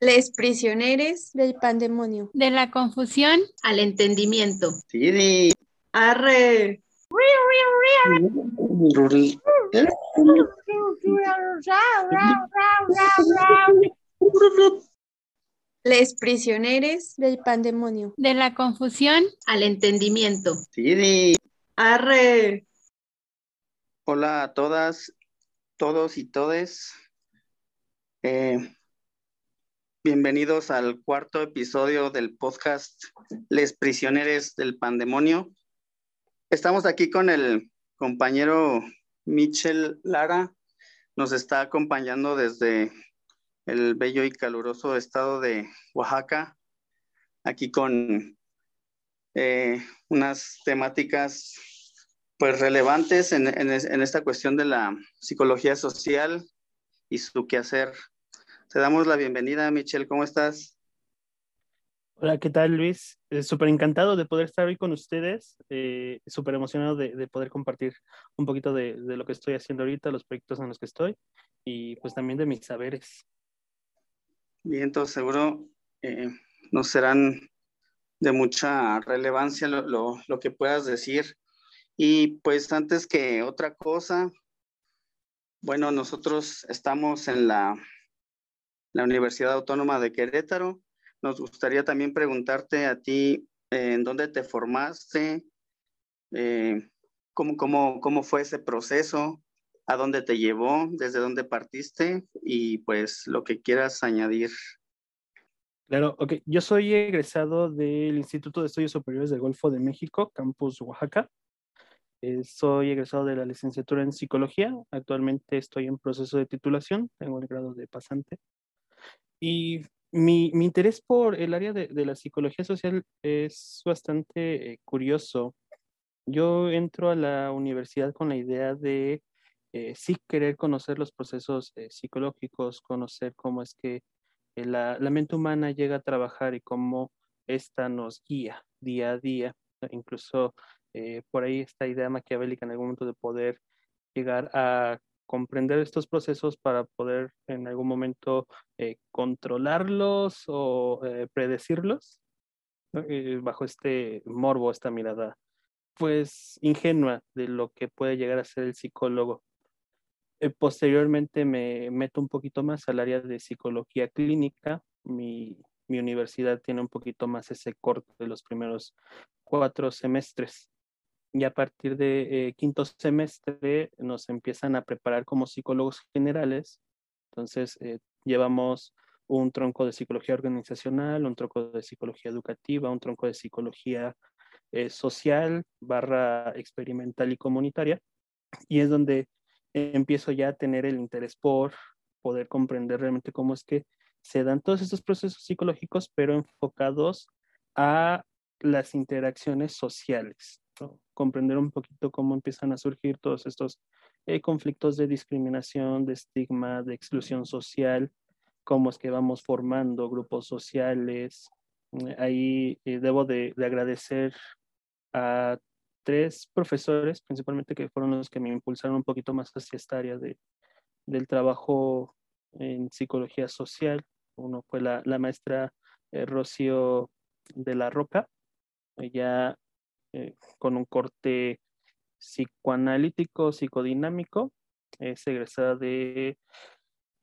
Les prisioneros del pandemonio. De la confusión al entendimiento. Sí, Arre. Les prisioneros del pandemonio. De la confusión al entendimiento. Sí, Arre. Hola a todas, todos y todes. Eh, bienvenidos al cuarto episodio del podcast Les Prisioneros del Pandemonio. Estamos aquí con el compañero Michel Lara. Nos está acompañando desde el bello y caluroso estado de Oaxaca, aquí con eh, unas temáticas pues relevantes en, en, en, esta cuestión de la psicología social y su quehacer. Te damos la bienvenida, Michelle, ¿cómo estás? Hola, ¿qué tal, Luis? Eh, Súper encantado de poder estar hoy con ustedes, eh, súper emocionado de, de, poder compartir un poquito de, de, lo que estoy haciendo ahorita, los proyectos en los que estoy y pues también de mis saberes. Bien, entonces seguro eh, nos serán de mucha relevancia lo, lo, lo que puedas decir. Y pues antes que otra cosa, bueno, nosotros estamos en la, la Universidad Autónoma de Querétaro. Nos gustaría también preguntarte a ti eh, en dónde te formaste, eh, cómo, cómo, cómo fue ese proceso, a dónde te llevó, desde dónde partiste y pues lo que quieras añadir. Claro, ok. Yo soy egresado del Instituto de Estudios Superiores del Golfo de México, Campus Oaxaca. Eh, soy egresado de la licenciatura en psicología. Actualmente estoy en proceso de titulación, tengo el grado de pasante. Y mi, mi interés por el área de, de, la psicología social es bastante eh, curioso. Yo entro a la universidad con la idea de eh, sí querer conocer los procesos eh, psicológicos, conocer cómo es que la, la, mente humana llega a trabajar y cómo esta nos guía día a día. Incluso eh, por ahí esta idea maquiavélica en algún momento de poder llegar a comprender estos procesos para poder en algún momento eh, controlarlos o eh, predecirlos eh, bajo este morbo, esta mirada pues ingenua de lo que puede llegar a ser el psicólogo. Posteriormente me meto un poquito más al área de psicología clínica. Mi, mi universidad tiene un poquito más ese corte de los primeros cuatro semestres y a partir de eh, quinto semestre nos empiezan a preparar como psicólogos generales. Entonces, eh, llevamos un tronco de psicología organizacional, un tronco de psicología educativa, un tronco de psicología eh, social, barra experimental y comunitaria. Y es donde empiezo ya a tener el interés por poder comprender realmente cómo es que se dan todos estos procesos psicológicos, pero enfocados a las interacciones sociales, ¿no? comprender un poquito cómo empiezan a surgir todos estos eh, conflictos de discriminación, de estigma, de exclusión social, cómo es que vamos formando grupos sociales. Ahí eh, debo de, de, agradecer a tres profesores, principalmente que fueron los que me impulsaron un poquito más hacia esta área de, del trabajo en psicología social. Uno fue la, la maestra eh, Rocío de la Roca, ella eh, con un corte psicoanalítico, psicodinámico, es egresada de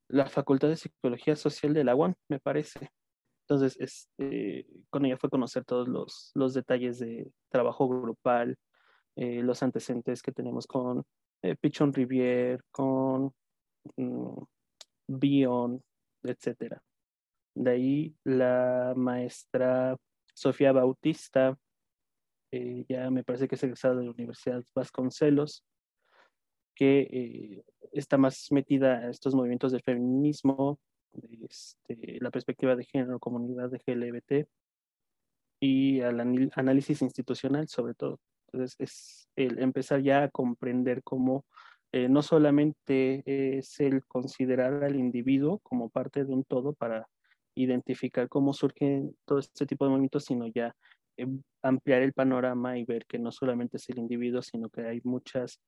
la Facultad de Psicología Social de la UAM, me parece. Entonces, este, con ella fue conocer todos los, los detalles de trabajo grupal, eh, los antecedentes que tenemos con eh, Pichon Rivier, con mm, Bion, etc. De ahí la maestra Sofía Bautista, eh, ya me parece que es egresada de la Universidad Vasconcelos, que eh, está más metida a estos movimientos del feminismo, este, la perspectiva de género, comunidad de GLBT y al análisis institucional sobre todo. Entonces es el empezar ya a comprender cómo eh, no solamente es el considerar al individuo como parte de un todo para identificar cómo surgen todo este tipo de movimientos, sino ya ampliar el panorama y ver que no solamente es el individuo, sino que hay muchas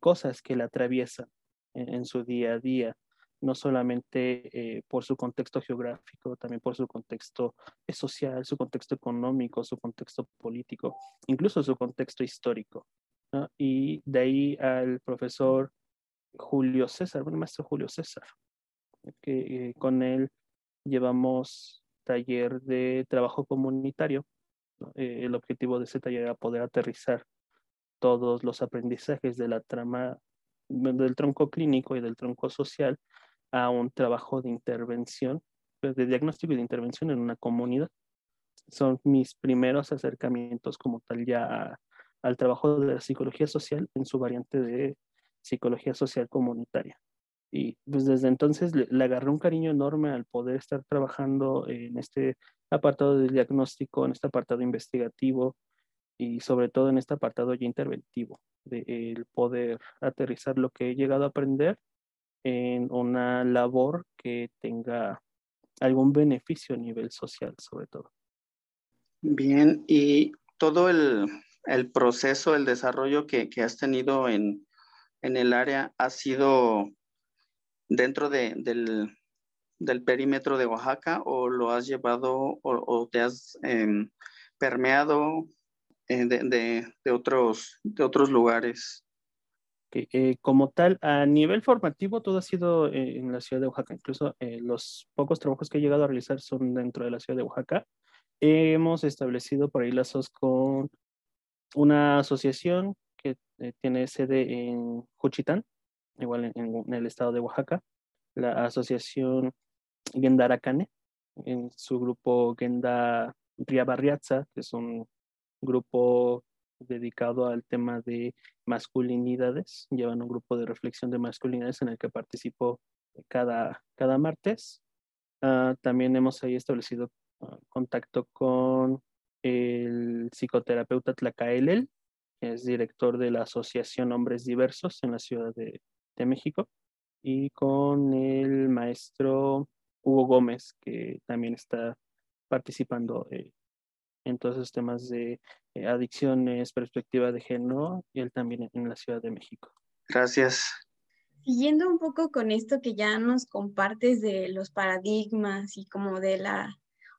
cosas que la atraviesan en, su día a día no solamente por su contexto geográfico, también por su contexto social, su contexto económico, su contexto político, incluso su contexto histórico. Y de ahí al profesor Julio César, bueno, maestro Julio César, que eh, con él llevamos taller de trabajo comunitario. Eh, el objetivo de ese taller era poder aterrizar todos los aprendizajes de la trama del tronco clínico y del tronco social a un trabajo de intervención, pues, de diagnóstico y de intervención en una comunidad. Son mis primeros acercamientos como tal ya al trabajo de la psicología social en su variante de psicología social comunitaria. Y pues desde entonces le, agarré un cariño enorme al poder estar trabajando en este apartado de diagnóstico, en este apartado investigativo y sobre todo en este apartado ya interventivo, de el poder aterrizar lo que he llegado a aprender en una labor que tenga algún beneficio a nivel social, sobre todo. Bien, y todo el, el proceso, el desarrollo que, que has tenido en, en, el área ha sido dentro de, del, del, perímetro de Oaxaca o lo has llevado o, te has em, permeado eh, de, de, de, otros, de otros lugares? Eh, como tal, a nivel formativo, todo ha sido eh, en la ciudad de Oaxaca. Incluso los pocos trabajos que he llegado a realizar son dentro de la ciudad de Oaxaca. Hemos establecido por ahí lazos con una asociación que eh, tiene sede en Juchitán, igual en, el estado de Oaxaca, la asociación Gendaracane, en su grupo Genda Riabarriaza, que es un grupo dedicado al tema de masculinidades. Llevan un grupo de reflexión de masculinidades en el que participo cada, cada martes. Ah, también hemos ahí establecido ah, contacto con el psicoterapeuta Tlacaelel, que es director de la Asociación Hombres Diversos en la Ciudad de, México, y con el maestro Hugo Gómez, que también está participando eh, en todos esos temas de eh, adicciones, perspectiva de género, y él también en la Ciudad de México. Gracias. Siguiendo un poco con esto que ya nos compartes de los paradigmas y como de la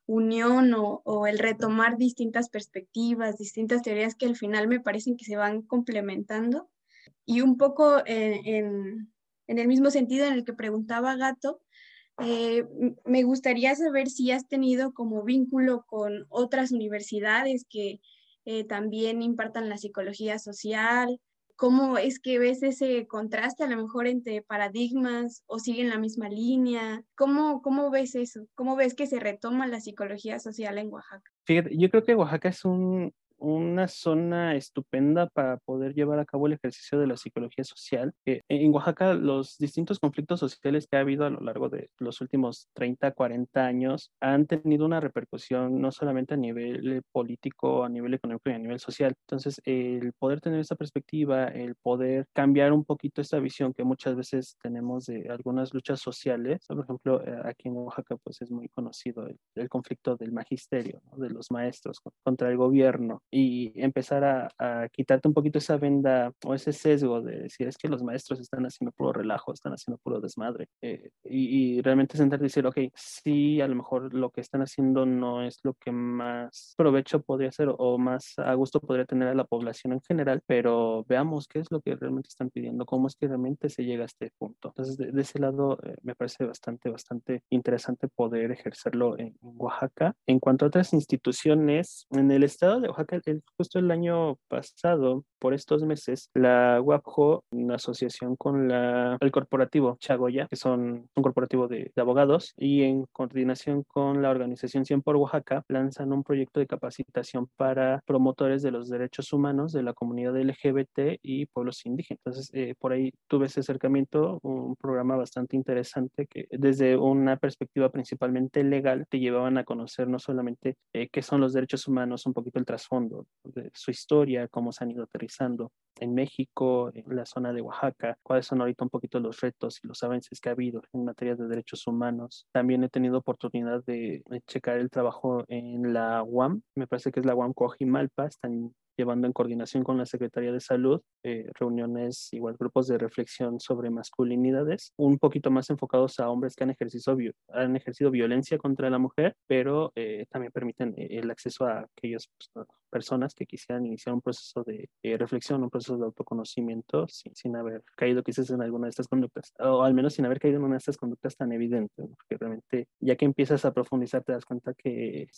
unión o, el retomar distintas perspectivas, distintas teorías que al final me parecen que se van complementando. Y un poco en, el mismo sentido en el que preguntaba Gato, eh, me gustaría saber si has tenido como vínculo con otras universidades que eh, también impartan la psicología social ¿Cómo es que ves ese contraste a lo mejor entre paradigmas o siguen la misma línea? ¿Cómo, cómo ves eso? ¿Cómo ves que se retoma la psicología social en Oaxaca? Yo creo que Oaxaca es un, una zona estupenda para poder llevar a cabo el ejercicio de la psicología social. en Oaxaca, los distintos conflictos sociales que ha habido a lo largo de los últimos 30, 40 años han tenido una repercusión no solamente a nivel político, a nivel económico y a nivel social. Entonces, el poder tener esa perspectiva, el poder cambiar un poquito esta visión que muchas veces tenemos de algunas luchas sociales, por ejemplo, eh, aquí en Oaxaca, pues es muy conocido el, conflicto del magisterio, de los maestros contra el gobierno y empezar a, a, quitarte un poquito esa venda o ese sesgo de decir es que los maestros están haciendo puro relajo, están haciendo puro desmadre eh, y, realmente sentarte y decir, ok, sí, a lo mejor lo que están haciendo no es lo que más provecho podría ser o más a gusto podría tener a la población en general, pero veamos qué es lo que realmente están pidiendo, cómo es que realmente se llega a este punto. Entonces, de, ese lado eh, me parece bastante, bastante interesante poder ejercerlo en Oaxaca. En cuanto a otras instituciones, en el estado de Oaxaca justo el año pasado, por estos meses, la WAPJO, en asociación con la, el corporativo Chagoya, que son un corporativo de, abogados, y en coordinación con la organización 100 por Oaxaca, lanzan un proyecto de capacitación para promotores de los derechos humanos de la comunidad LGBT y pueblos indígenas. Entonces, eh, por ahí tuve ese acercamiento, un programa bastante interesante que desde una perspectiva principalmente legal te llevaban a conocer no solamente eh, qué son los derechos humanos, un poquito el trasfondo su historia, cómo se han ido aterrizando en México, en la zona de Oaxaca, cuáles son ahorita un poquito los retos y los avances que ha habido en materia de derechos humanos. También he tenido oportunidad de, checar el trabajo en la UAM, me parece que es la UAM Coajimalpa, están llevando en coordinación con la Secretaría de Salud eh, reuniones, igual grupos de reflexión sobre masculinidades, un poquito más enfocados a hombres que han ejercido, han ejercido violencia contra la mujer, pero eh, también permiten eh, el acceso a aquellas personas que quisieran iniciar un proceso de reflexión, un proceso de autoconocimiento sin, sin, haber caído quizás en alguna de estas conductas, o al menos sin haber caído en una de estas conductas tan evidentes, porque realmente ya que empiezas a profundizar te das cuenta que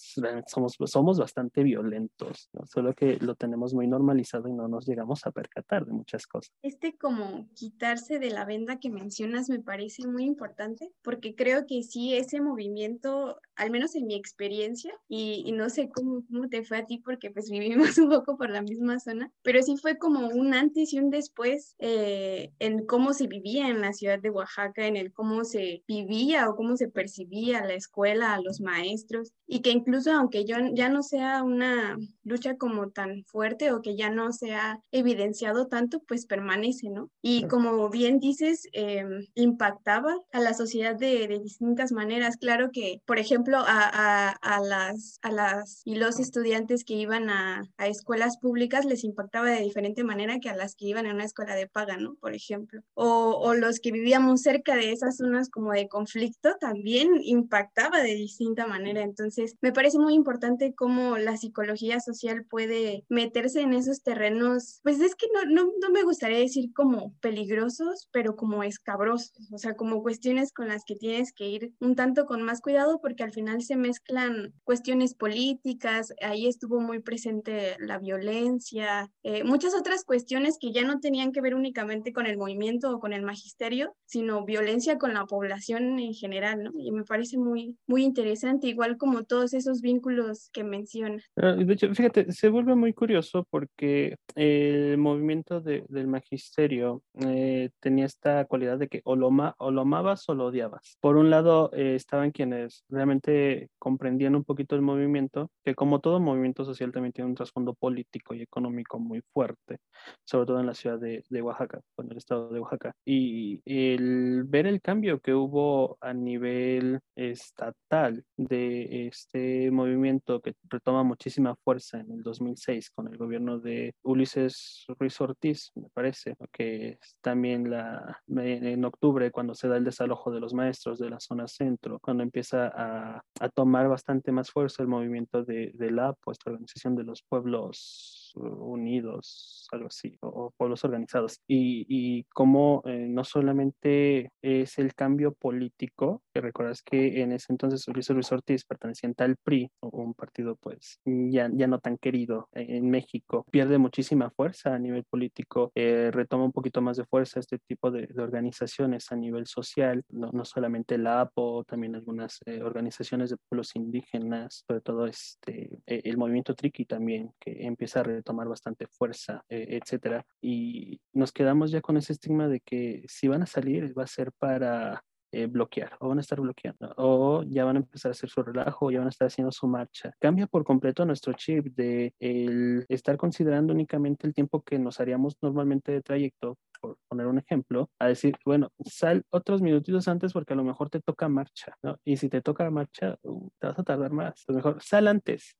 somos, somos bastante violentos, ¿no? solo que lo tenemos tenemos muy normalizado y no nos llegamos a percatar de muchas cosas. Este como quitarse de la venda que mencionas me parece muy importante porque creo que sí, ese movimiento, al menos en mi experiencia, y, y no sé cómo, cómo te fue a ti porque pues vivimos un poco por la misma zona, pero sí fue como un antes y un después eh, en cómo se vivía en la ciudad de Oaxaca, en el cómo se vivía o cómo se percibía la escuela, a los maestros, y que incluso aunque yo ya no sea una lucha como tan fuerte, fuerte o que ya no se ha evidenciado tanto, pues permanece, ¿no? Y como bien dices, eh, impactaba a la sociedad de, de, distintas maneras. Claro que, por ejemplo, a, a, a, las, a las y los estudiantes que iban a, a, escuelas públicas les impactaba de diferente manera que a las que iban a una escuela de paga, ¿no? Por ejemplo. O, o los que vivíamos cerca de esas zonas como de conflicto también impactaba de distinta manera. Entonces, me parece muy importante cómo la psicología social puede meterse en esos terrenos, pues es que no, no, no me gustaría decir como peligrosos, pero como escabrosos, o sea, como cuestiones con las que tienes que ir un tanto con más cuidado porque al final se mezclan cuestiones políticas, ahí estuvo muy presente la violencia, eh, muchas otras cuestiones que ya no tenían que ver únicamente con el movimiento o con el magisterio, sino violencia con la población en general, ¿no? Y me parece muy, muy interesante, igual como todos esos vínculos que menciona. Ah, de hecho, fíjate, se vuelve muy curioso porque el movimiento de, del magisterio eh, tenía esta cualidad de que o lo, o lo, amabas o lo odiabas. Por un lado eh, estaban quienes realmente comprendían un poquito el movimiento, que como todo movimiento social también tiene un trasfondo político y económico muy fuerte, sobre todo en la ciudad de, de Oaxaca, en el estado de Oaxaca. Y el ver el cambio que hubo a nivel estatal de este movimiento que retoma muchísima fuerza en el 2006 con el gobierno de Ulises Ruiz Ortiz, me parece, que también la, en octubre cuando se da el desalojo de los maestros de la zona centro, cuando empieza a, a tomar bastante más fuerza el movimiento de, de la APO, esta organización de los pueblos unidos, algo así, o, pueblos organizados. Y, y como eh, no solamente es el cambio político, que recuerdas que en ese entonces Luis Luis Ortiz perteneciente al PRI, un partido pues ya, ya no tan querido en México, pierde muchísima fuerza a nivel político, eh, retoma un poquito más de fuerza este tipo de, de organizaciones a nivel social, no, no, solamente la APO, también algunas eh, organizaciones de pueblos indígenas, sobre todo este, el movimiento Triqui también, que empieza a tomar bastante fuerza, eh, etcétera. Y nos quedamos ya con ese estigma de que si van a salir va a ser para eh, bloquear o van a estar bloqueando o ya van a empezar a hacer su relajo o ya van a estar haciendo su marcha. Cambia por completo nuestro chip de el estar considerando únicamente el tiempo que nos haríamos normalmente de trayecto, por poner un ejemplo, a decir, bueno, sal otros minutitos antes porque a lo mejor te toca marcha, ¿no? Y si te toca marcha, uh, te vas a tardar más. Lo mejor sal antes,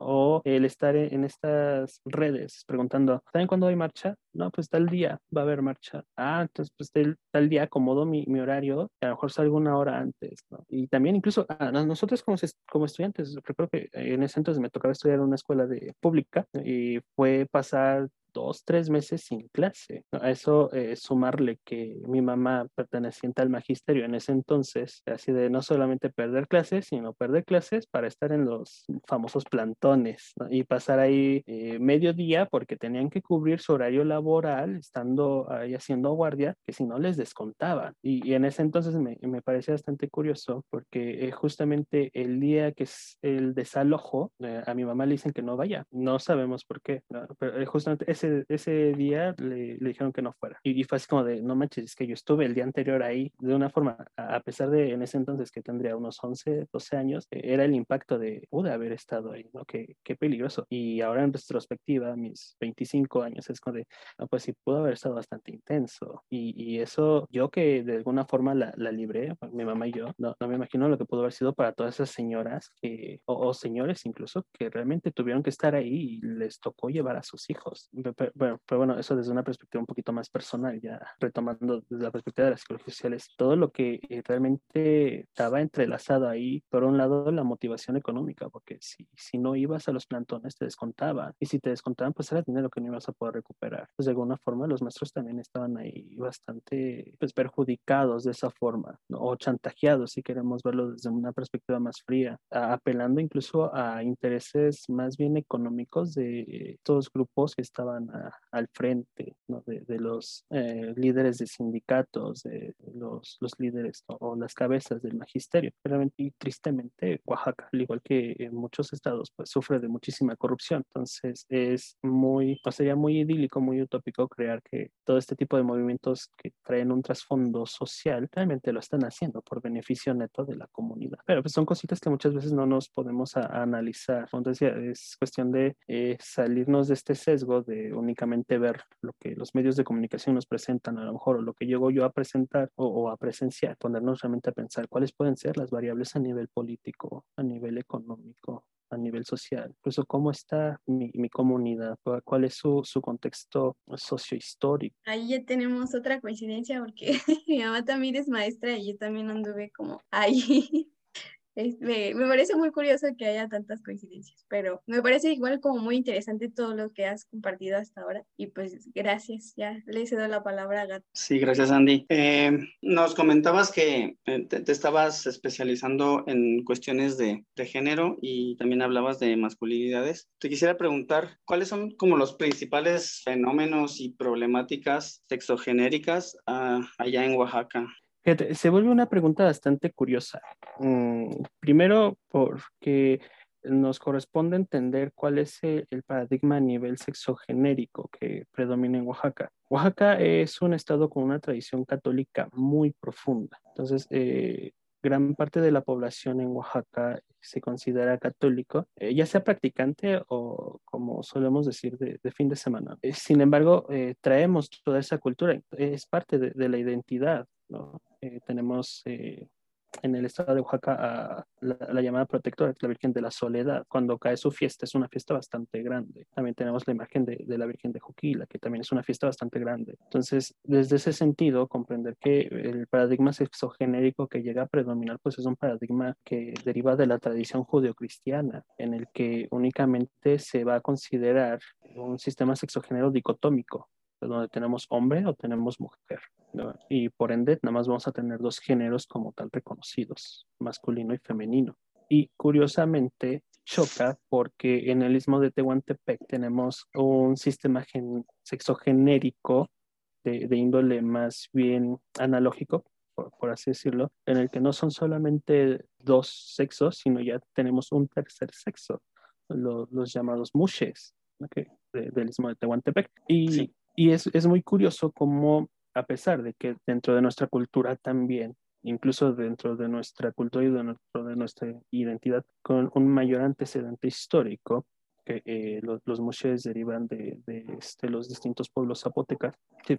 o el estar en estas redes preguntando, ¿saben cuándo hay marcha? No, pues tal día va a haber marcha. Ah, entonces pues tal, día acomodo mi, mi, horario a lo mejor salgo una hora antes, ¿no? Y también incluso a nosotros como, como estudiantes, recuerdo que en ese entonces me tocaba estudiar en una escuela de pública y fue pasar dos, tres meses sin clase. A eso eh, sumarle que mi mamá perteneciente al magisterio en ese entonces, así de no solamente perder clases, sino perder clases para estar en los famosos plantones y pasar ahí eh, medio día porque tenían que cubrir su horario estando ahí haciendo guardia, que si no les descontaban. Y, y en ese entonces me, me, parecía bastante curioso porque eh, justamente el día que es el desalojo, eh, a mi mamá le dicen que no vaya. No sabemos por qué, ¿no? pero justamente ese, ese día le, le, dijeron que no fuera. Y, y, fue así como de, no manches, es que yo estuve el día anterior ahí de una forma, a pesar de en ese entonces que tendría unos 11, 12 años, eh, era el impacto de, pude haber estado ahí, ¿no? Qué, qué peligroso. Y ahora en retrospectiva, mis 25 años, es como de, pues sí pudo haber estado bastante intenso. Y, y eso, yo que de alguna forma la, la libré, mi mamá y yo, no, no, me imagino lo que pudo haber sido para todas esas señoras que, o, señores incluso, que realmente tuvieron que estar ahí y les tocó llevar a sus hijos. Pero, bueno, eso desde una perspectiva un poquito más personal, ya retomando desde la perspectiva de las psicologías sociales, todo lo que eh, realmente estaba entrelazado ahí, por un lado la motivación económica, porque si, si no ibas a los plantones te descontaban, y si te descontaban, pues era dinero que no ibas a poder recuperar. Pues de alguna forma los maestros también estaban ahí bastante pues, perjudicados de esa forma, ¿no? o chantajeados, si queremos verlo desde una perspectiva más fría, apelando incluso a intereses más bien económicos de estos grupos que estaban a, al frente, ¿no? de, de, los eh, líderes de sindicatos, de los, los líderes ¿no? o las cabezas del magisterio. Realmente y tristemente, Oaxaca, al igual que en muchos estados, pues sufre de muchísima corrupción. Entonces es muy, o sería muy idílico, muy utópico crear que todo este tipo de movimientos que traen un trasfondo social realmente lo están haciendo por beneficio neto de la comunidad. Pero pues son cositas que muchas veces no nos podemos analizar. Entonces es cuestión de eh, salirnos de este sesgo de únicamente ver lo que los medios de comunicación nos presentan, a lo mejor, o lo que llego yo a presentar o, a presenciar, ponernos realmente a pensar cuáles pueden ser las variables a nivel político, a nivel económico, a nivel social, incluso cómo está mi, comunidad, cuál es su contexto sociohistórico. Ahí ya tenemos otra coincidencia porque mi mamá también es maestra y yo también anduve como ahí me, parece muy curioso que haya tantas coincidencias, pero me parece igual como muy interesante todo lo que has compartido hasta ahora. Y pues gracias, ya le cedo la palabra a Gato. Sí, gracias Andy. Eh, nos comentabas que te, te, estabas especializando en cuestiones de, de, género y también hablabas de masculinidades. Te quisiera preguntar, ¿cuáles son como los principales fenómenos y problemáticas sexogenéricas uh, allá en Oaxaca? Fíjate, se vuelve una pregunta bastante curiosa. Mm, primero, porque nos corresponde entender cuál es el, paradigma a nivel sexogenérico que predomina en Oaxaca. Oaxaca es un estado con una tradición católica muy profunda. Entonces, eh, gran parte de la población en Oaxaca se considera católico, eh, ya sea practicante o, como solemos decir, de, fin de semana. Eh, sin embargo, traemos toda esa cultura, es parte de la identidad. ¿No? tenemos en el estado de Oaxaca la, la, llamada protectora, la Virgen de la Soledad. Cuando cae su fiesta, es una fiesta bastante grande. También tenemos la imagen de, la Virgen de Juquila, que también es una fiesta bastante grande. Entonces, desde ese sentido, comprender que el paradigma sexogenérico que llega a predominar, pues es un paradigma que deriva de la tradición judeocristiana, en el que únicamente se va a considerar un sistema sexogénero dicotómico, donde tenemos hombre o tenemos mujer. ¿no? Y por ende, nada más vamos a tener dos géneros como tal reconocidos, masculino y femenino. Y curiosamente choca porque en el istmo de Tehuantepec tenemos un sistema sexogenérico de, de, índole más bien analógico, por, por, así decirlo, en el que no son solamente dos sexos, sino ya tenemos un tercer sexo, los, los llamados mushes, okay, de, del istmo de Tehuantepec. Y sí. Y es, es muy curioso cómo, a pesar de que dentro de nuestra cultura también, incluso dentro de nuestra cultura y dentro de nuestra identidad, con un mayor antecedente histórico, que eh, los, los mushes derivan de, de este, los distintos pueblos zapotecas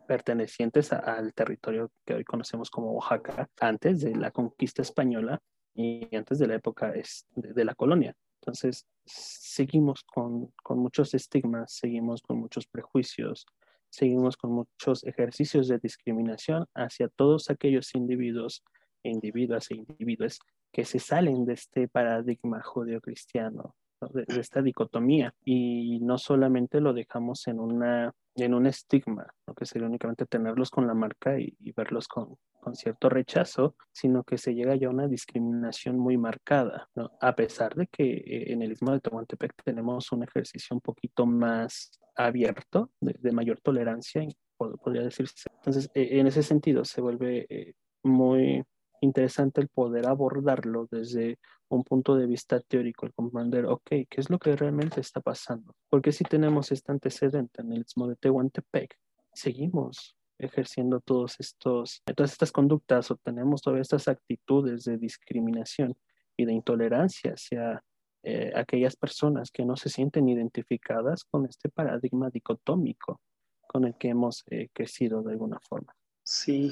pertenecientes al territorio que hoy conocemos como Oaxaca, antes de la conquista española y antes de la época es, de, de la colonia. Entonces, seguimos con, con muchos estigmas, seguimos con muchos prejuicios, seguimos con muchos ejercicios de discriminación hacia todos aquellos individuos, individuas e individuos que se salen de este paradigma judeocristiano, ¿no? De, de, esta dicotomía, y no solamente lo dejamos en, una, en un estigma, ¿no? que sería únicamente tenerlos con la marca y, y verlos con, con, cierto rechazo, sino que se llega ya a una discriminación muy marcada, ¿no? a pesar de que eh, en el Istmo de Tehuantepec tenemos un ejercicio un poquito más abierto, de, de mayor tolerancia, podría decirse. Entonces, eh, en ese sentido, se vuelve eh, muy interesante el poder abordarlo desde un punto de vista teórico, el comprender, ok, ¿qué es lo que realmente está pasando? Porque si tenemos este antecedente en el Istmo de Tehuantepec, seguimos ejerciendo todos estos, todas estas conductas o tenemos todas estas actitudes de discriminación y de intolerancia hacia eh, aquellas personas que no se sienten identificadas con este paradigma dicotómico, con el que hemos eh, crecido de alguna forma. Sí,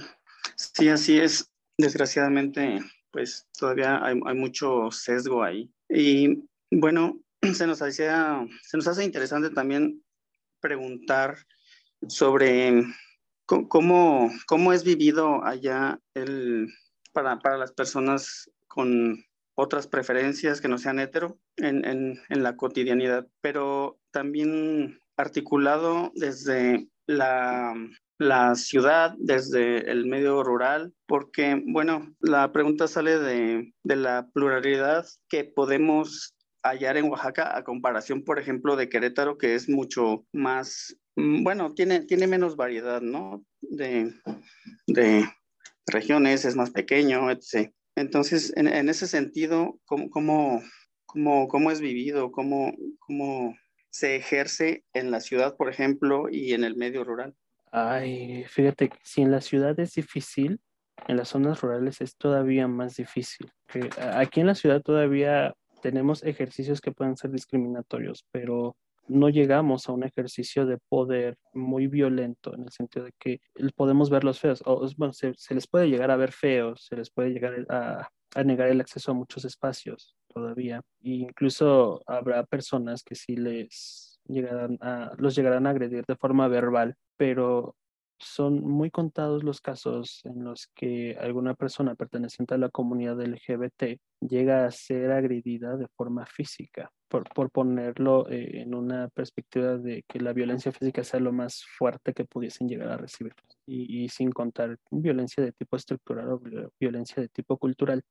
sí, así es. Desgraciadamente, pues todavía hay, hay mucho sesgo ahí. Y bueno, se nos, hacía, se nos hace interesante también preguntar sobre cómo, cómo es vivido allá el, para, para las personas con otras preferencias que no sean hetero en, en, en la cotidianidad, pero también articulado desde la, la, ciudad, desde el medio rural, porque, bueno, la pregunta sale de, de la pluralidad que podemos hallar en Oaxaca a comparación, por ejemplo, de Querétaro, que es mucho más, mm, bueno, tiene, tiene menos variedad, ¿no? De, de regiones, es más pequeño, etc. Entonces, en, ese sentido, ¿cómo, cómo, cómo, cómo es vivido? ¿Cómo, ¿Cómo se ejerce en la ciudad, por ejemplo, y en el medio rural? Ay, fíjate, si en la ciudad es difícil, en las zonas rurales es todavía más difícil. Aquí en la ciudad todavía tenemos ejercicios que pueden ser discriminatorios, pero no llegamos a un ejercicio de poder muy violento en el sentido de que podemos ver los feos, o bueno, se, les puede llegar a ver feos, se les puede llegar a negar el acceso a muchos espacios todavía. E incluso habrá personas que sí les llegarán a, los llegarán a agredir de forma verbal, pero son muy contados los casos en los que alguna persona perteneciente a la comunidad LGBT llega a ser agredida de forma física, por, por ponerlo eh, en una perspectiva de que la violencia física sea lo más fuerte que pudiesen llegar a recibir, y, y sin contar violencia de tipo estructural o violencia de tipo cultural.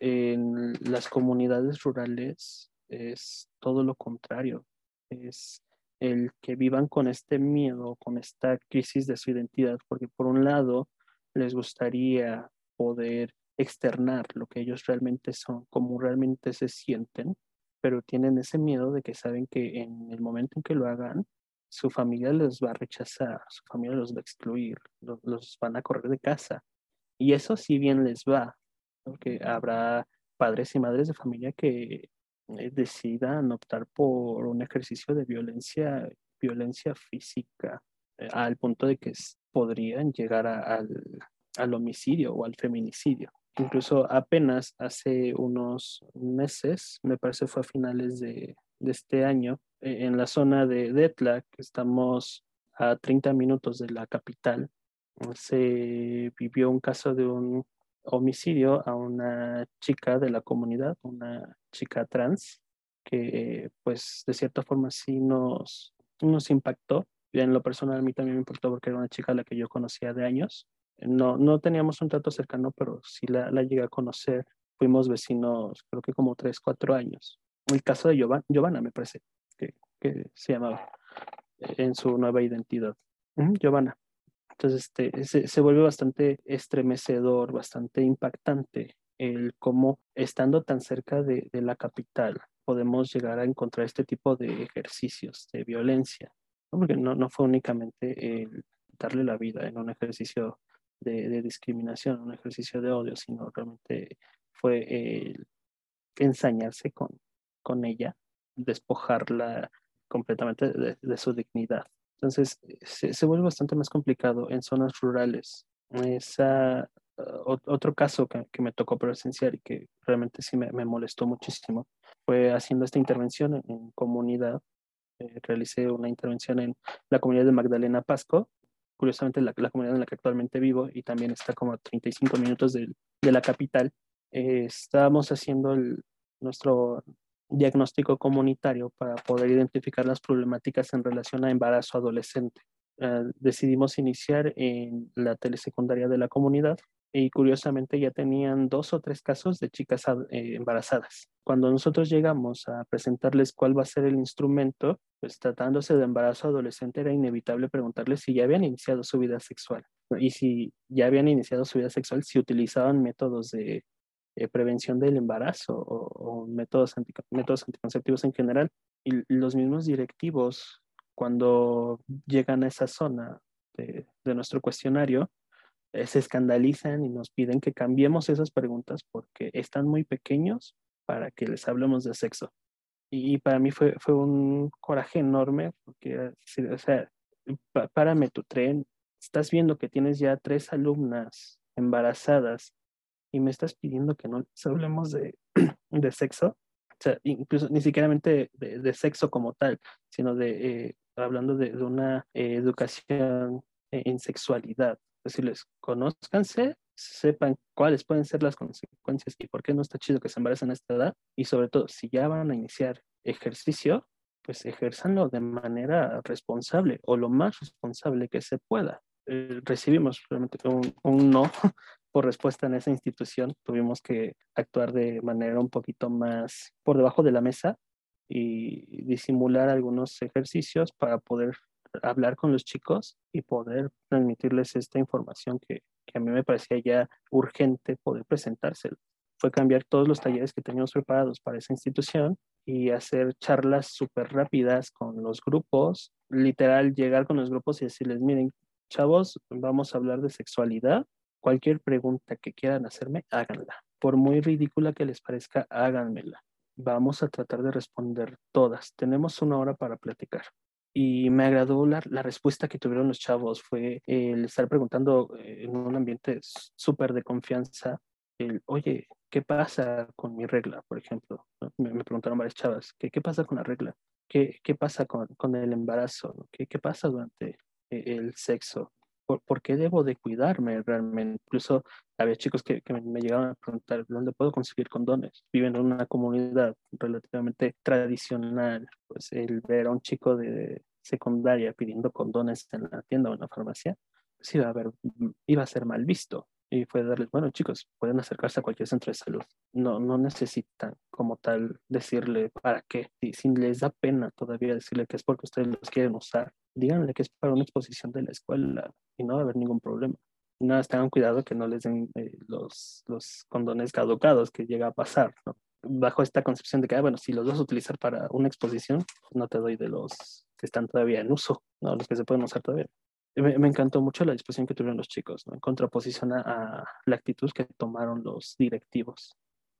En las comunidades rurales es todo lo contrario, es el que vivan con este miedo, con esta crisis de su identidad, porque por un lado les gustaría poder externar lo que ellos realmente son, como realmente se sienten, pero tienen ese miedo de que saben que en el momento en que lo hagan, su familia los va a rechazar, su familia los va a excluir, los, los van a correr de casa. Y eso si bien les va, porque habrá padres y madres de familia que eh, decidan optar por un ejercicio de violencia, violencia física, eh, al punto de que podrían llegar al, al homicidio o al feminicidio. Incluso apenas hace unos meses, me parece fue a finales de, de este año, eh, en la zona de Detla, que estamos a 30 minutos de la capital, se vivió un caso de un homicidio a una chica de la comunidad, una chica trans, que pues de cierta forma sí nos, nos impactó. En lo personal a mí también me impactó porque era una chica a la que yo conocía de años. No, no teníamos un trato cercano, pero sí la, la llegué a conocer. Fuimos vecinos creo que como tres, cuatro años. El caso de Giovanna, Giovanna me parece que, que se llamaba en su nueva identidad. Giovanna. Entonces, este, se, se vuelve bastante estremecedor, bastante impactante el cómo, estando tan cerca de, de, la capital, podemos llegar a encontrar este tipo de ejercicios de violencia, ¿no? porque no, no fue únicamente el darle la vida en un ejercicio de, de discriminación, un ejercicio de odio, sino realmente fue el ensañarse con, con ella, despojarla completamente de, de su dignidad. Entonces, se, se, vuelve bastante más complicado en zonas rurales. Esa, uh, otro caso que, que, me tocó presenciar y que realmente sí me, me, molestó muchísimo fue haciendo esta intervención en, en comunidad. Eh, realicé una intervención en la comunidad de Magdalena Pasco, curiosamente la, la, comunidad en la que actualmente vivo y también está como a 35 minutos de, de la capital. Eh, estábamos haciendo el, nuestro diagnóstico comunitario para poder identificar las problemáticas en relación a embarazo adolescente. Uh, decidimos iniciar en la telesecundaria de la comunidad y curiosamente ya tenían dos o tres casos de chicas eh, embarazadas. Cuando nosotros llegamos a presentarles cuál va a ser el instrumento, pues tratándose de embarazo adolescente era inevitable preguntarles si ya habían iniciado su vida sexual y si ya habían iniciado su vida sexual, si utilizaban métodos de eh, prevención del embarazo o, métodos, métodos anticonceptivos en general. Y los mismos directivos, cuando llegan a esa zona de, de nuestro cuestionario, eh, se escandalizan y nos piden que cambiemos esas preguntas porque están muy pequeños para que les hablemos de sexo. Y, y para mí fue, fue un coraje enorme porque, o sea, párame tu tren, estás viendo que tienes ya tres alumnas embarazadas y me estás pidiendo que no les hablemos de, de sexo, o sea, incluso ni siquiera de, de, sexo como tal, sino de eh, hablando de, una eh, educación en sexualidad. Decirles, conózcanse, sepan cuáles pueden ser las consecuencias y por qué no está chido que se embaracen a esta edad. Y sobre todo, si ya van a iniciar ejercicio, pues ejérzanlo de manera responsable o lo más responsable que se pueda. Eh, recibimos realmente un, un, no por respuesta en esa institución. Tuvimos que actuar de manera un poquito más por debajo de la mesa y disimular algunos ejercicios para poder hablar con los chicos y poder transmitirles esta información que, a mí me parecía ya urgente poder presentárselo. Fue cambiar todos los talleres que teníamos preparados para esa institución y hacer charlas súper rápidas con los grupos, literal llegar con los grupos y decirles, miren, chavos, vamos a hablar de sexualidad, cualquier pregunta que quieran hacerme, háganla. Por muy ridícula que les parezca, háganmela. Vamos a tratar de responder todas. Tenemos una hora para platicar. Y me agradó la, respuesta que tuvieron los chavos. Fue el estar preguntando eh, en un ambiente súper de confianza, el, oye, ¿qué pasa con mi regla, por ejemplo? Me, preguntaron varias chavas, ¿qué, pasa con la regla? ¿Qué, pasa con, el embarazo? ¿Qué, ¿Qué, pasa durante eh, el sexo? ¿Por, ¿Por, qué debo de cuidarme realmente? Incluso había chicos que, me, llegaban a preguntar, ¿dónde puedo conseguir condones? Viven en una comunidad relativamente tradicional, pues el ver a un chico de secundaria pidiendo condones en la tienda o en la farmacia, pues iba a, ver, iba a ser mal visto y fue darles, bueno chicos, pueden acercarse a cualquier centro de salud. No, no necesitan como tal decirle para qué. Y si les da pena todavía decirle que es porque ustedes los quieren usar, díganle que es para una exposición de la escuela y no va a haber ningún problema. Nada, tengan cuidado que no les den eh, los, los condones caducados que llega a pasar, ¿no? Bajo esta concepción de que, ah, bueno, si los vas a utilizar para una exposición, no te doy de los que están todavía en uso, no los que se pueden usar todavía me, encantó mucho la disposición que tuvieron los chicos, ¿no? en contraposición a, la actitud que tomaron los directivos.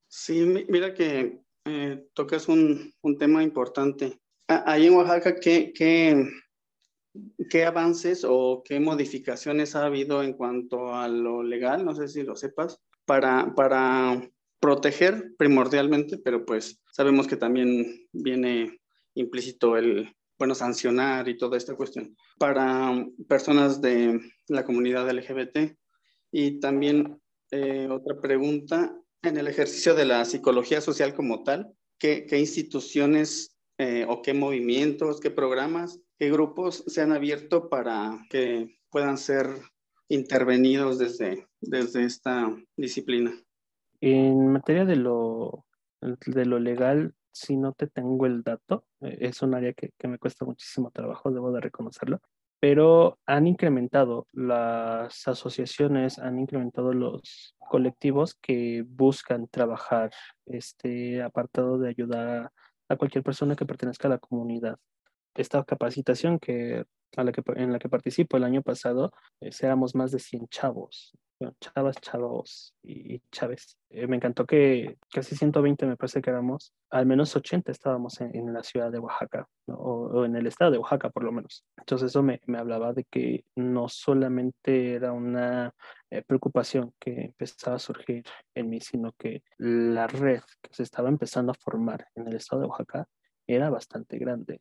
Sí, mira que eh, tocas un, un, tema importante. Ahí en Oaxaca, ¿qué, qué, qué avances o qué modificaciones ha habido en cuanto a lo legal? No sé si lo sepas, para, para proteger primordialmente, pero pues sabemos que también viene implícito el, bueno, sancionar y toda esta cuestión para personas de la comunidad LGBT. Y también eh, otra pregunta, en el ejercicio de la psicología social como tal, ¿qué, qué instituciones eh, o qué movimientos, qué programas, qué grupos se han abierto para que puedan ser intervenidos desde, desde esta disciplina? En materia de lo, de lo legal, si no te tengo el dato, es un área que, que, me cuesta muchísimo trabajo, debo de reconocerlo, pero han incrementado las asociaciones, han incrementado los colectivos que buscan trabajar este apartado de ayudar a, cualquier persona que pertenezca a la comunidad. Esta capacitación que, en la que participo el año pasado, eh, éramos más de 100 chavos chavas, chavos y, chaves. Eh, me encantó que casi 120 me parece que éramos, al menos 80 estábamos en, la ciudad de Oaxaca, o, en el estado de Oaxaca por lo menos. Entonces eso me, me hablaba de que no solamente era una eh, preocupación que empezaba a surgir en mí, sino que la red que se estaba empezando a formar en el estado de Oaxaca era bastante grande.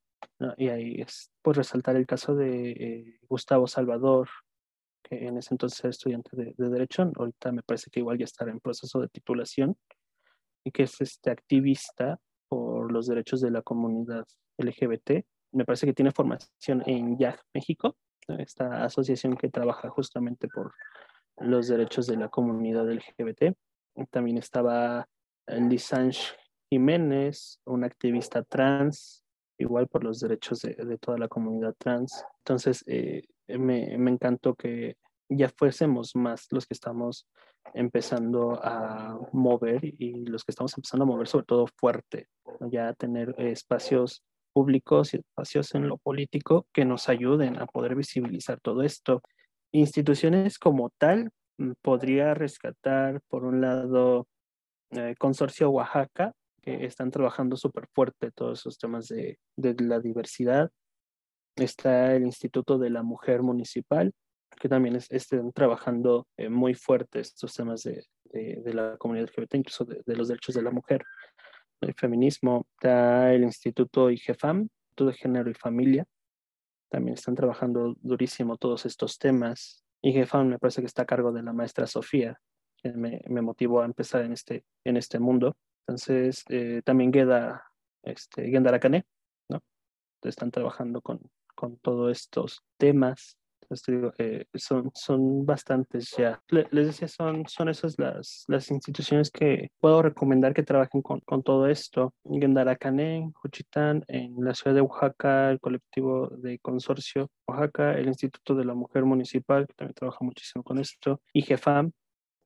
Y ahí es pues resaltar el caso de eh, Gustavo Salvador, que en ese entonces era estudiante de, Derecho, ahorita me parece que igual ya estará en proceso de titulación, y que es este activista por los derechos de la comunidad LGBT. Me parece que tiene formación en YAG México, esta asociación que trabaja justamente por los derechos de la comunidad LGBT. También estaba Lisange Jiménez, una activista trans, igual por los derechos de, de toda la comunidad trans. Entonces, eh, me, me encantó que ya fuésemos más los que estamos empezando a mover y los que estamos empezando a mover sobre todo fuerte, ya tener espacios públicos y espacios en lo político que nos ayuden a poder visibilizar todo esto. Instituciones como tal, mm, podría rescatar, por un lado, eh, Consorcio Oaxaca, que están trabajando súper fuerte todos esos temas de, de la diversidad. Está el Instituto de la Mujer Municipal, que también están trabajando eh, muy fuerte estos temas de, de, la comunidad LGBT, incluso de, los derechos de la mujer, el feminismo. Está el Instituto IGEFAM, Instituto de Género y Familia, también están trabajando durísimo todos estos temas. IGEFAM me parece que está a cargo de la maestra Sofía, que me, me motivó a empezar en este, en este mundo. Entonces, eh, también Geda, este, Gendarakane, ¿no? Están trabajando con, con todos estos temas. Eh, son, son bastantes ya. Les decía, son, son esas las, las instituciones que puedo recomendar que trabajen con, con todo esto. Gendaracane, Juchitán, en la ciudad de Oaxaca, el colectivo de consorcio Oaxaca, el Instituto de la Mujer Municipal, que también trabaja muchísimo con esto, y Jefam,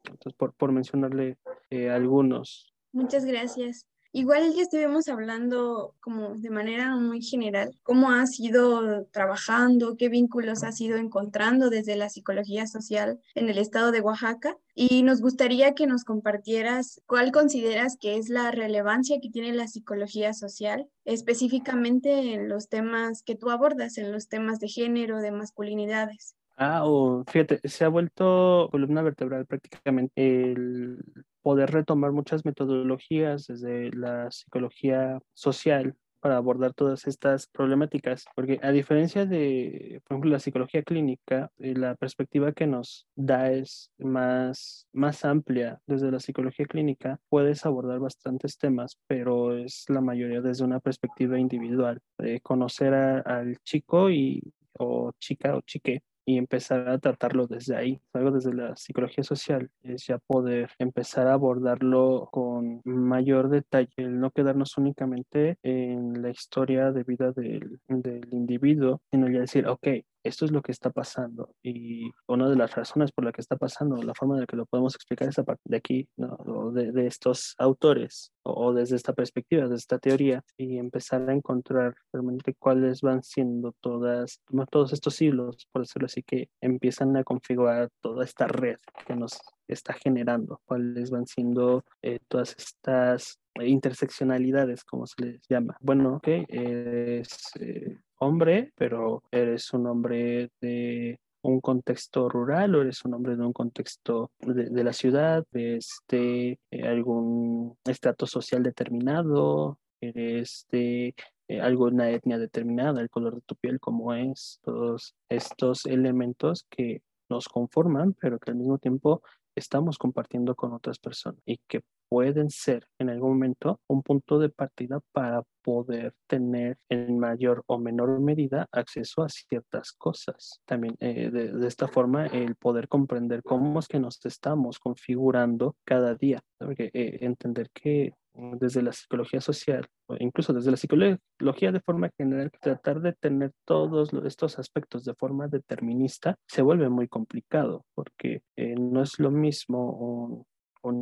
entonces, por, por mencionarle eh, algunos. Muchas gracias. Igual ya estuvimos hablando como de manera muy general, cómo has ido trabajando, qué vínculos has ido encontrando desde la psicología social en el estado de Oaxaca y nos gustaría que nos compartieras cuál consideras que es la relevancia que tiene la psicología social, específicamente en los temas que tú abordas, en los temas de género, de masculinidades. Ah, o fíjate, se ha vuelto columna vertebral prácticamente el poder retomar muchas metodologías desde la psicología social para abordar todas estas problemáticas, porque a diferencia de, por ejemplo, la psicología clínica, eh, la perspectiva que nos da es más, más amplia. Desde la psicología clínica puedes abordar bastantes temas, pero es la mayoría desde una perspectiva individual, conocer al chico y, o chica o chique y empezar a tratarlo desde ahí. Algo desde la psicología social es ya poder empezar a abordarlo con mayor detalle, el no quedarnos únicamente en la historia de vida del, del individuo, sino ya decir, ok, esto es lo que está pasando y una de las razones por la que está pasando, la forma en la que lo podemos explicar es a partir de aquí, ¿no? de, de, estos autores o, desde esta perspectiva, desde esta teoría y empezar a encontrar realmente cuáles van siendo todas, todos estos hilos, por decirlo así, que empiezan a configurar toda esta red que nos está generando, cuáles van siendo eh, todas estas interseccionalidades, como se les llama. Bueno, ok, es eh, hombre, pero eres un hombre de un contexto rural o eres un hombre de un contexto de, la ciudad, de este, eh, algún estrato social determinado, eres de eh, alguna etnia determinada, el color de tu piel, como es, todos estos elementos que nos conforman, pero que al mismo tiempo estamos compartiendo con otras personas y que pueden ser en algún momento un punto de partida para poder tener en mayor o menor medida acceso a ciertas cosas. También eh, de, esta forma el poder comprender cómo es que nos estamos configurando cada día, eh, entender que desde la psicología social, o incluso desde la psicología de forma general, tratar de tener todos estos aspectos de forma determinista se vuelve muy complicado, porque eh, no es lo mismo un,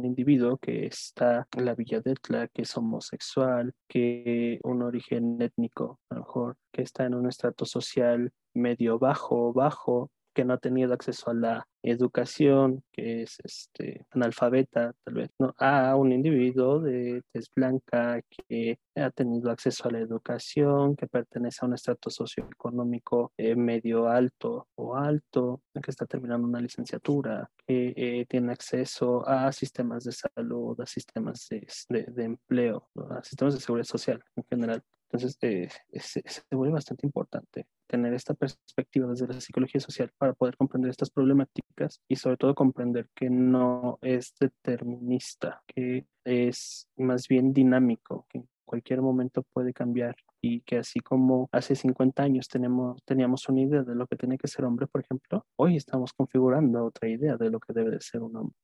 individuo que está en la Villa de Etla, que es homosexual, que un origen étnico, a lo mejor, que está en un estrato social medio bajo, bajo, que no ha tenido acceso a la educación, que es este, analfabeta, tal vez, ¿no? a un individuo de tez blanca que ha tenido acceso a la educación, que pertenece a un estrato socioeconómico eh, medio alto o alto, que está terminando una licenciatura, que eh, tiene acceso a sistemas de salud, a sistemas de, de, empleo, a sistemas de seguridad social en general. Entonces, eh, se, se, vuelve bastante importante tener esta perspectiva desde la psicología social para poder comprender estas problemáticas y sobre todo comprender que no es determinista, que es más bien dinámico, que en cualquier momento puede cambiar y que así como hace 50 años tenemos, teníamos una idea de lo que tiene que ser hombre, por ejemplo, hoy estamos configurando otra idea de lo que debe de ser un hombre.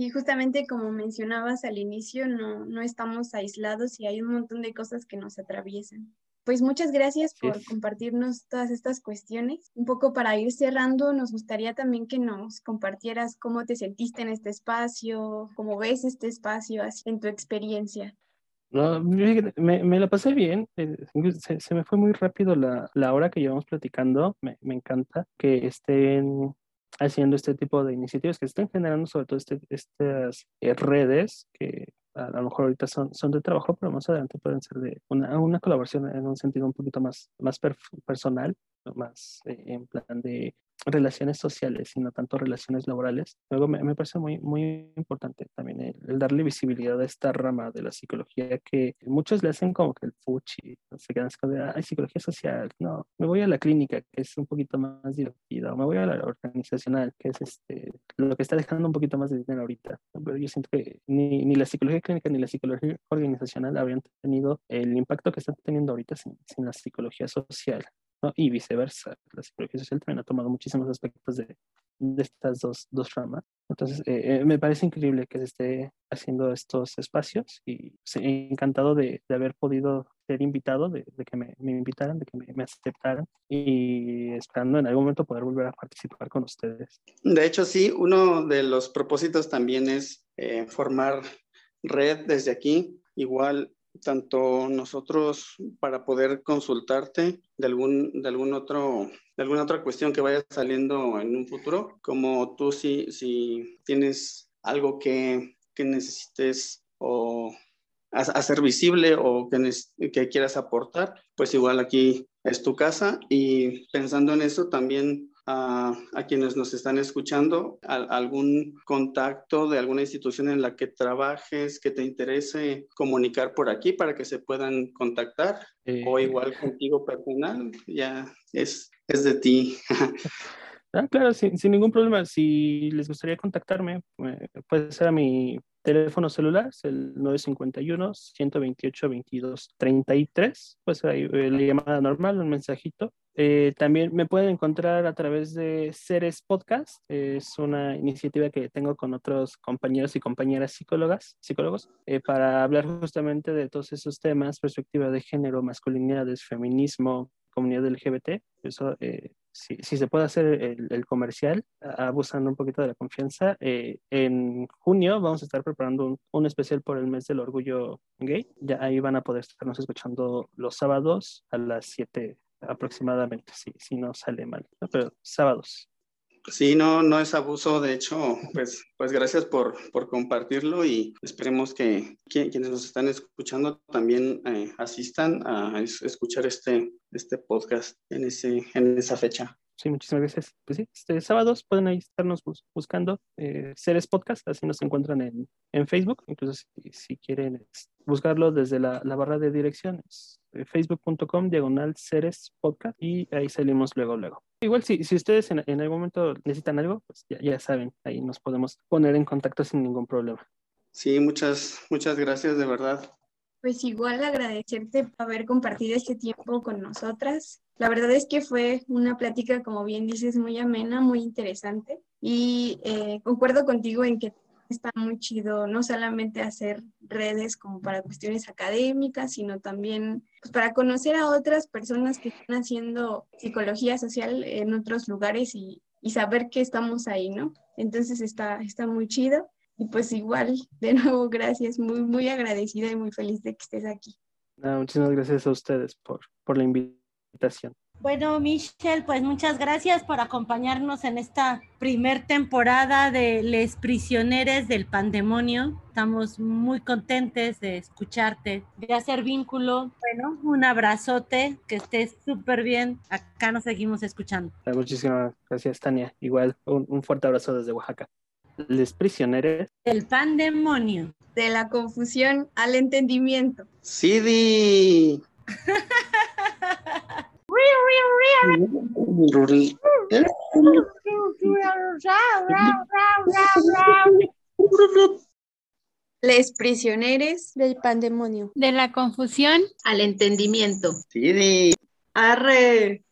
Y justamente como mencionabas al inicio, no, no estamos aislados y hay un montón de cosas que nos atraviesan. Pues muchas gracias por compartirnos todas estas cuestiones. Un poco para ir cerrando, nos gustaría también que nos compartieras cómo te sentiste en este espacio, cómo ves este espacio en tu experiencia. No, me, me, la pasé bien, eh, se, se, me fue muy rápido la, la hora que llevamos platicando, me, me, encanta que estén haciendo este tipo de iniciativas, que estén generando sobre todo este, estas eh, redes que a, lo mejor ahorita son, son de trabajo, pero más adelante pueden ser de una, una colaboración en un sentido un poquito más, más personal, más eh, en plan de relaciones sociales y no tanto relaciones laborales. Luego me, me parece muy, muy importante también el, darle visibilidad a esta rama de la psicología que muchos le hacen como que el fuchi, se quedan con, ay, psicología social, no, me voy a la clínica, que es un poquito más divertida, o me voy a la organizacional, que es este, lo que está dejando un poquito más de dinero ahorita. Pero yo siento que ni, ni la psicología clínica ni la psicología organizacional habrían tenido el impacto que están teniendo ahorita sin, sin la psicología social y viceversa. La psicología social también ha tomado muchísimos aspectos de, de estas dos, dos, ramas. Entonces, eh, eh, me parece increíble que se esté haciendo estos espacios y encantado de, de, haber podido ser invitado, de, de que me, me, invitaran, de que me, me, aceptaran y esperando en algún momento poder volver a participar con ustedes. De hecho, sí, uno de los propósitos también es eh, formar red desde aquí. Igual tanto nosotros para poder consultarte de algún, de algún otro, de alguna otra cuestión que vaya saliendo en un futuro, como tú si, si tienes algo que, que necesites o hacer visible o que, que quieras aportar, pues igual aquí es tu casa y pensando en eso también a, quienes nos están escuchando, algún contacto de alguna institución en la que trabajes, que te interese comunicar por aquí para que se puedan contactar, o eh, igual contigo personal, ya es, es de ti. Ah, claro, sin, sin, ningún problema. Si les gustaría contactarme, eh, puede ser a mi teléfono celular, el 951-128-2233. Pues ahí eh, la llamada normal, un mensajito. Eh, también me pueden encontrar a través de Ceres Podcast. es una iniciativa que tengo con otros compañeros y compañeras psicólogas, psicólogos para hablar justamente de todos esos temas, perspectiva de género, masculinidades, feminismo, comunidad LGBT. Eso si, si, se puede hacer el, comercial, abusando un poquito de la confianza, eh, en junio vamos a estar preparando un, un, especial por el mes del orgullo gay. Ya ahí van a poder estarnos escuchando los sábados a las 7 aproximadamente, si, si no sale mal, pero sábados. Sí, no, no es abuso. De hecho, pues, pues gracias por, por compartirlo y esperemos que, quienes nos están escuchando también eh, asistan a escuchar este, este podcast en, ese, en esa fecha. Sí, muchísimas gracias. Pues sí, este sábados pueden ahí estarnos buscando eh, Ceres Podcast, así nos encuentran en, en Facebook. Incluso si, si quieren buscarlo desde la, la barra de direcciones, eh, facebook.com diagonal Ceres Podcast y ahí salimos luego, luego. Igual si, si ustedes en, en, algún momento necesitan algo, pues ya, ya saben, ahí nos podemos poner en contacto sin ningún problema. Sí, muchas, muchas gracias de verdad. Pues igual agradecerte por haber compartido este tiempo con nosotras. La verdad es que fue una plática, como bien dices, muy amena, muy interesante. Y eh, concuerdo contigo en que está muy chido no solamente hacer redes como para cuestiones académicas, sino también pues, para conocer a otras personas que están haciendo psicología social en otros lugares y, y saber que estamos ahí, ¿no? Entonces está, está muy chido. Y pues igual, de nuevo, gracias, muy, muy agradecida y muy feliz de que estés aquí. muchísimas gracias a ustedes por, por la invitación. Bueno, Michelle, pues muchas gracias por acompañarnos en esta primer temporada de Les Prisioneres del Pandemonio. Estamos muy contentes de escucharte, de hacer vínculo. Bueno, un abrazote, que estés súper bien. Acá nos seguimos escuchando. Muchísimas gracias, Tania. Igual, un, un fuerte abrazo desde Oaxaca. Les prisioneros. El pandemonio. De la confusión al entendimiento. Sidi. Les prisioneros del pandemonio. De la confusión al entendimiento. Sidi. Arre.